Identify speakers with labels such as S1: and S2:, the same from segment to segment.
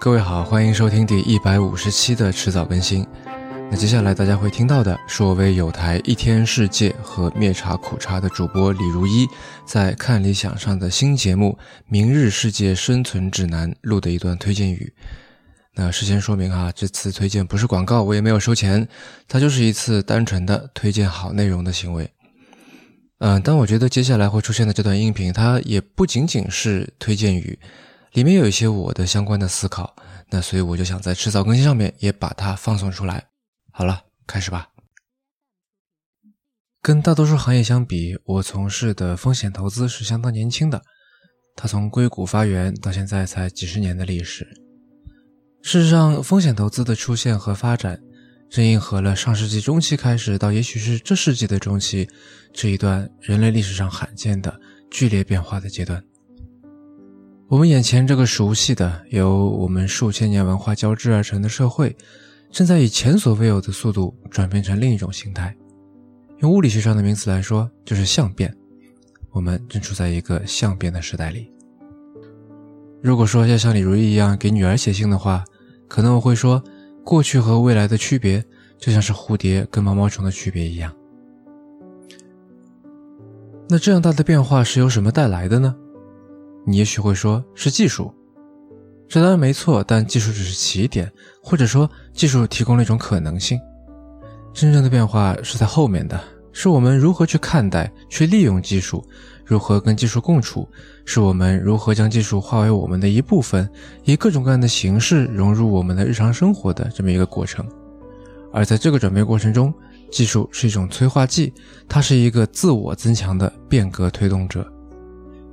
S1: 各位好，欢迎收听第一百五十期的迟早更新。那接下来大家会听到的是我为有台一天世界和灭茶苦茶的主播李如一在看理想上的新节目《明日世界生存指南》录的一段推荐语。那事先说明哈，这次推荐不是广告，我也没有收钱，它就是一次单纯的推荐好内容的行为。嗯，但我觉得接下来会出现的这段音频，它也不仅仅是推荐语，里面有一些我的相关的思考。那所以我就想在迟早更新上面也把它放送出来。好了，开始吧。跟大多数行业相比，我从事的风险投资是相当年轻的，它从硅谷发源到现在才几十年的历史。事实上，风险投资的出现和发展。正应和了上世纪中期开始到也许是这世纪的中期这一段人类历史上罕见的剧烈变化的阶段。我们眼前这个熟悉的由我们数千年文化交织而成的社会，正在以前所未有的速度转变成另一种形态。用物理学上的名词来说，就是相变。我们正处在一个相变的时代里。如果说要像李如意一样给女儿写信的话，可能我会说。过去和未来的区别，就像是蝴蝶跟毛毛虫的区别一样。那这样大的变化是由什么带来的呢？你也许会说是技术，这当然没错，但技术只是起点，或者说技术提供了一种可能性。真正的变化是在后面的，是我们如何去看待、去利用技术。如何跟技术共处，是我们如何将技术化为我们的一部分，以各种各样的形式融入我们的日常生活的这么一个过程。而在这个转变过程中，技术是一种催化剂，它是一个自我增强的变革推动者。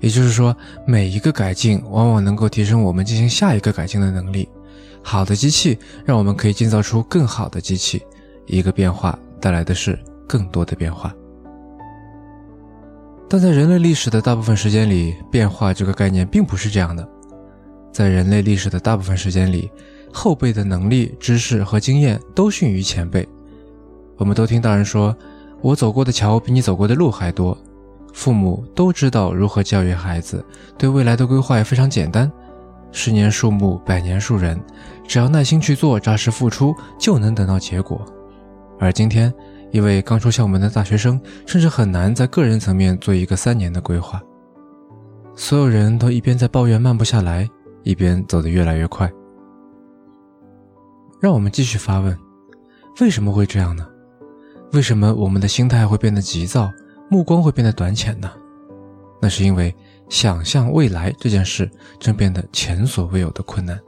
S1: 也就是说，每一个改进往往能够提升我们进行下一个改进的能力。好的机器让我们可以建造出更好的机器。一个变化带来的是更多的变化。但在人类历史的大部分时间里，变化这个概念并不是这样的。在人类历史的大部分时间里，后辈的能力、知识和经验都逊于前辈。我们都听大人说：“我走过的桥比你走过的路还多。”父母都知道如何教育孩子，对未来的规划也非常简单：十年树木，百年树人，只要耐心去做，扎实付出，就能等到结果。而今天，一位刚出校门的大学生，甚至很难在个人层面做一个三年的规划。所有人都一边在抱怨慢不下来，一边走得越来越快。让我们继续发问：为什么会这样呢？为什么我们的心态会变得急躁，目光会变得短浅呢？那是因为想象未来这件事正变得前所未有的困难。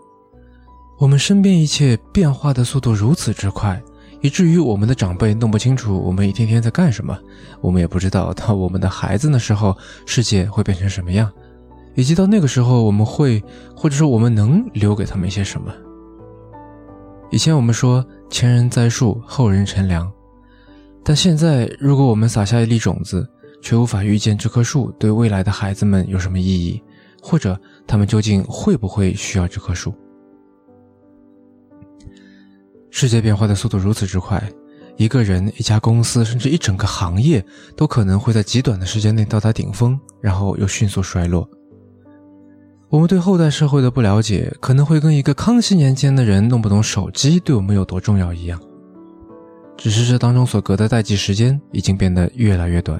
S1: 我们身边一切变化的速度如此之快。以至于我们的长辈弄不清楚我们一天天在干什么，我们也不知道到我们的孩子那时候世界会变成什么样，以及到那个时候我们会或者说我们能留给他们一些什么。以前我们说前人栽树，后人乘凉，但现在如果我们撒下一粒种子，却无法预见这棵树对未来的孩子们有什么意义，或者他们究竟会不会需要这棵树？世界变化的速度如此之快，一个人、一家公司，甚至一整个行业，都可能会在极短的时间内到达顶峰，然后又迅速衰落。我们对后代社会的不了解，可能会跟一个康熙年间的人弄不懂手机对我们有多重要一样。只是这当中所隔的代际时间已经变得越来越短。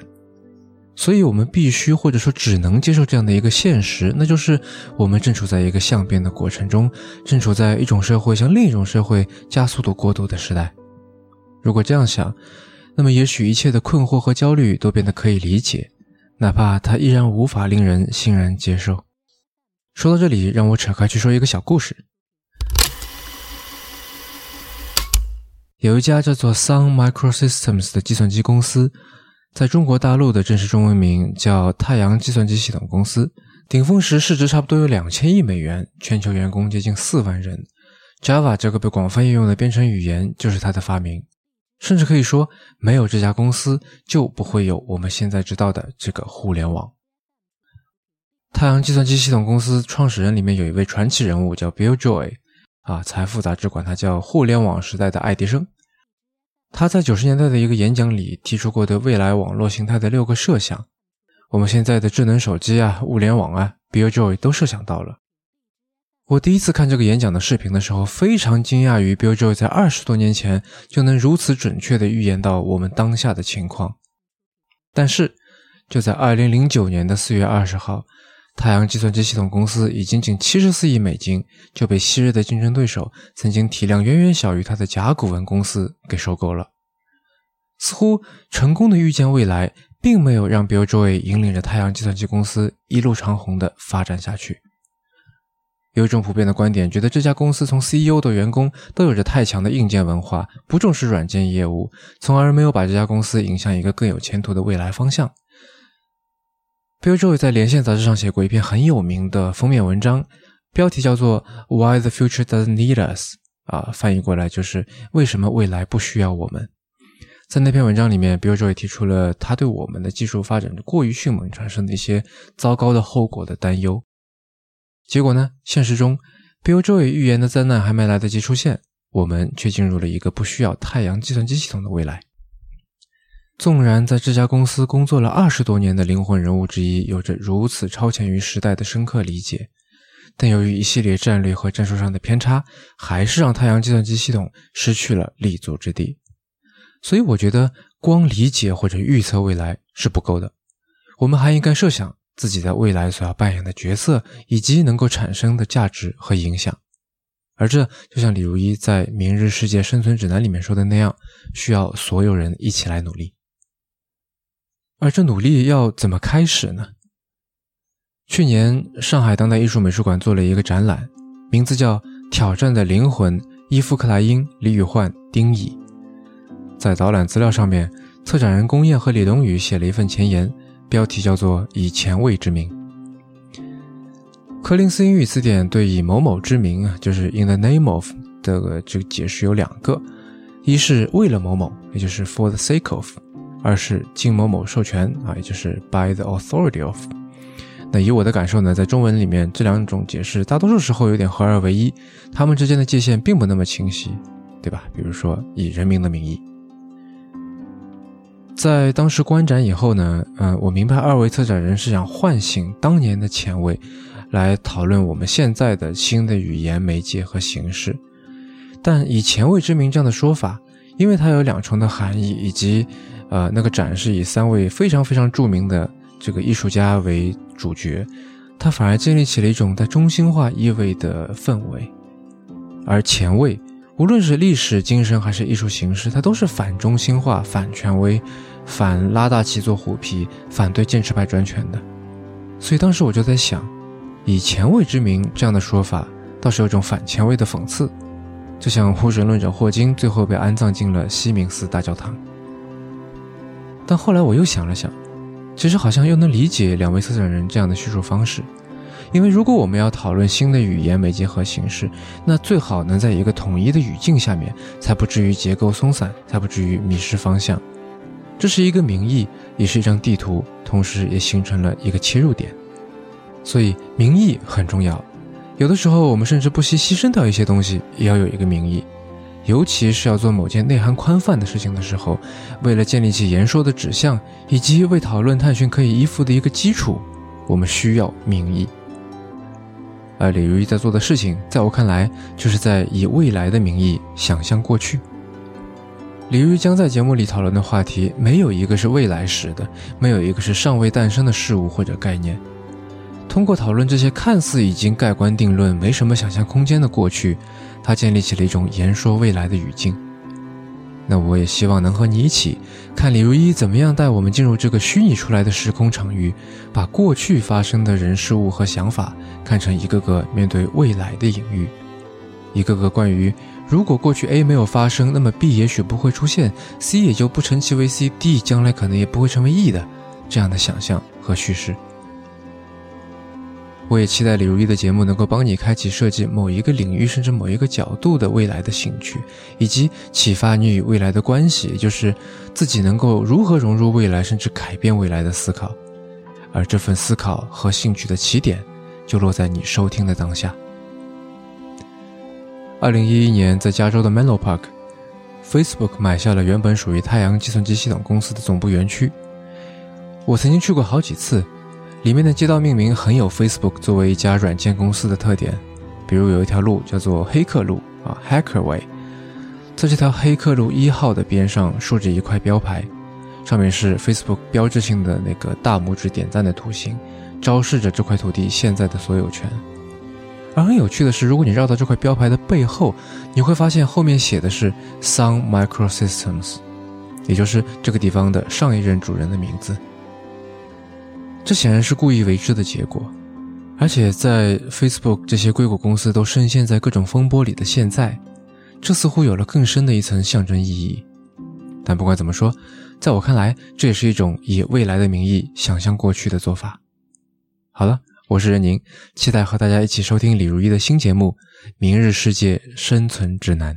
S1: 所以，我们必须或者说只能接受这样的一个现实，那就是我们正处在一个相变的过程中，正处在一种社会向另一种社会加速度过渡的时代。如果这样想，那么也许一切的困惑和焦虑都变得可以理解，哪怕它依然无法令人欣然接受。说到这里，让我扯开去说一个小故事。有一家叫做 Sun Microsystems 的计算机公司。在中国大陆的正式中文名叫太阳计算机系统公司，顶峰时市值差不多有两千亿美元，全球员工接近四万人。Java 这个被广泛应用的编程语言就是它的发明，甚至可以说，没有这家公司就不会有我们现在知道的这个互联网。太阳计算机系统公司创始人里面有一位传奇人物叫 Bill Joy，啊，财富杂志管他叫互联网时代的爱迪生。他在九十年代的一个演讲里提出过对未来网络形态的六个设想，我们现在的智能手机啊、物联网啊，Bill Joy 都设想到了。我第一次看这个演讲的视频的时候，非常惊讶于 Bill Joy 在二十多年前就能如此准确地预言到我们当下的情况。但是，就在二零零九年的四月二十号，太阳计算机系统公司以仅仅七十四亿美金就被昔日的竞争对手、曾经体量远远小于它的甲骨文公司给收购了。似乎成功的预见未来，并没有让 Bill Joy 引领着太阳计算机公司一路长虹的发展下去。有一种普遍的观点，觉得这家公司从 CEO 到员工都有着太强的硬件文化，不重视软件业务，从而没有把这家公司引向一个更有前途的未来方向。Bill Joy 在《连线》杂志上写过一篇很有名的封面文章，标题叫做 “Why the Future Doesn't Need Us”，啊，翻译过来就是“为什么未来不需要我们”。在那篇文章里面，Bill Joy 提出了他对我们的技术发展过于迅猛产生的一些糟糕的后果的担忧。结果呢？现实中，Bill Joy 预言的灾难还没来得及出现，我们却进入了一个不需要太阳计算机系统的未来。纵然在这家公司工作了二十多年的灵魂人物之一有着如此超前于时代的深刻理解，但由于一系列战略和战术上的偏差，还是让太阳计算机系统失去了立足之地。所以，我觉得光理解或者预测未来是不够的，我们还应该设想。自己在未来所要扮演的角色，以及能够产生的价值和影响，而这就像李如一在《明日世界生存指南》里面说的那样，需要所有人一起来努力。而这努力要怎么开始呢？去年，上海当代艺术美术馆做了一个展览，名字叫《挑战的灵魂：伊夫·克莱因、李宇焕、丁乙》。在导览资料上面，策展人龚燕和李东宇写了一份前言。标题叫做“以前卫之名”。柯林斯英语词典对“以某某之名”啊，就是 “in the name of” 的这个解释有两个：一是为了某某，也就是 “for the sake of”；二是经某某授权啊，也就是 “by the authority of”。那以我的感受呢，在中文里面，这两种解释大多数时候有点合二为一，它们之间的界限并不那么清晰，对吧？比如说“以人民的名义”。在当时观展以后呢，嗯，我明白二位策展人是想唤醒当年的前卫，来讨论我们现在的新的语言媒介和形式。但以前卫之名这样的说法，因为它有两重的含义，以及，呃，那个展是以三位非常非常著名的这个艺术家为主角，它反而建立起了一种带中心化意味的氛围，而前卫。无论是历史精神还是艺术形式，它都是反中心化、反权威、反拉大旗做虎皮、反对建制派专权的。所以当时我就在想，以前卫之名这样的说法，倒是有种反前卫的讽刺，就像无神论者霍金最后被安葬进了西敏寺大教堂。但后来我又想了想，其实好像又能理解两位策展人这样的叙述方式。因为如果我们要讨论新的语言媒介和形式，那最好能在一个统一的语境下面，才不至于结构松散，才不至于迷失方向。这是一个名义，也是一张地图，同时也形成了一个切入点。所以名义很重要。有的时候我们甚至不惜牺牲掉一些东西，也要有一个名义。尤其是要做某件内涵宽泛的事情的时候，为了建立起言说的指向，以及为讨论探寻可以依附的一个基础，我们需要名义。而李如一在做的事情，在我看来，就是在以未来的名义想象过去。李如一将在节目里讨论的话题，没有一个是未来时的，没有一个是尚未诞生的事物或者概念。通过讨论这些看似已经盖棺定论、没什么想象空间的过去，他建立起了一种言说未来的语境。那我也希望能和你一起，看李如一怎么样带我们进入这个虚拟出来的时空场域，把过去发生的人事物和想法看成一个个面对未来的隐喻，一个个关于如果过去 A 没有发生，那么 B 也许不会出现，C 也就不成其为 C，D 将来可能也不会成为 E 的这样的想象和叙事。我也期待李如一的节目能够帮你开启设计某一个领域甚至某一个角度的未来的兴趣，以及启发你与未来的关系，也就是自己能够如何融入未来甚至改变未来的思考。而这份思考和兴趣的起点，就落在你收听的当下。二零一一年，在加州的 Menlo Park，Facebook 买下了原本属于太阳计算机系统公司的总部园区。我曾经去过好几次。里面的街道命名很有 Facebook 作为一家软件公司的特点，比如有一条路叫做黑客路啊，Hacker Way，在这条黑客路一号的边上竖着一块标牌，上面是 Facebook 标志性的那个大拇指点赞的图形，昭示着这块土地现在的所有权。而很有趣的是，如果你绕到这块标牌的背后，你会发现后面写的是 Sun Microsystems，也就是这个地方的上一任主人的名字。这显然是故意为之的结果。而且在 Facebook 这些硅谷公司都深陷在各种风波里的现在，这似乎有了更深的一层象征意义。但不管怎么说，在我看来，这也是一种以未来的名义想象过去的做法。好了。我是任宁，期待和大家一起收听李如一的新节目《明日世界生存指南》。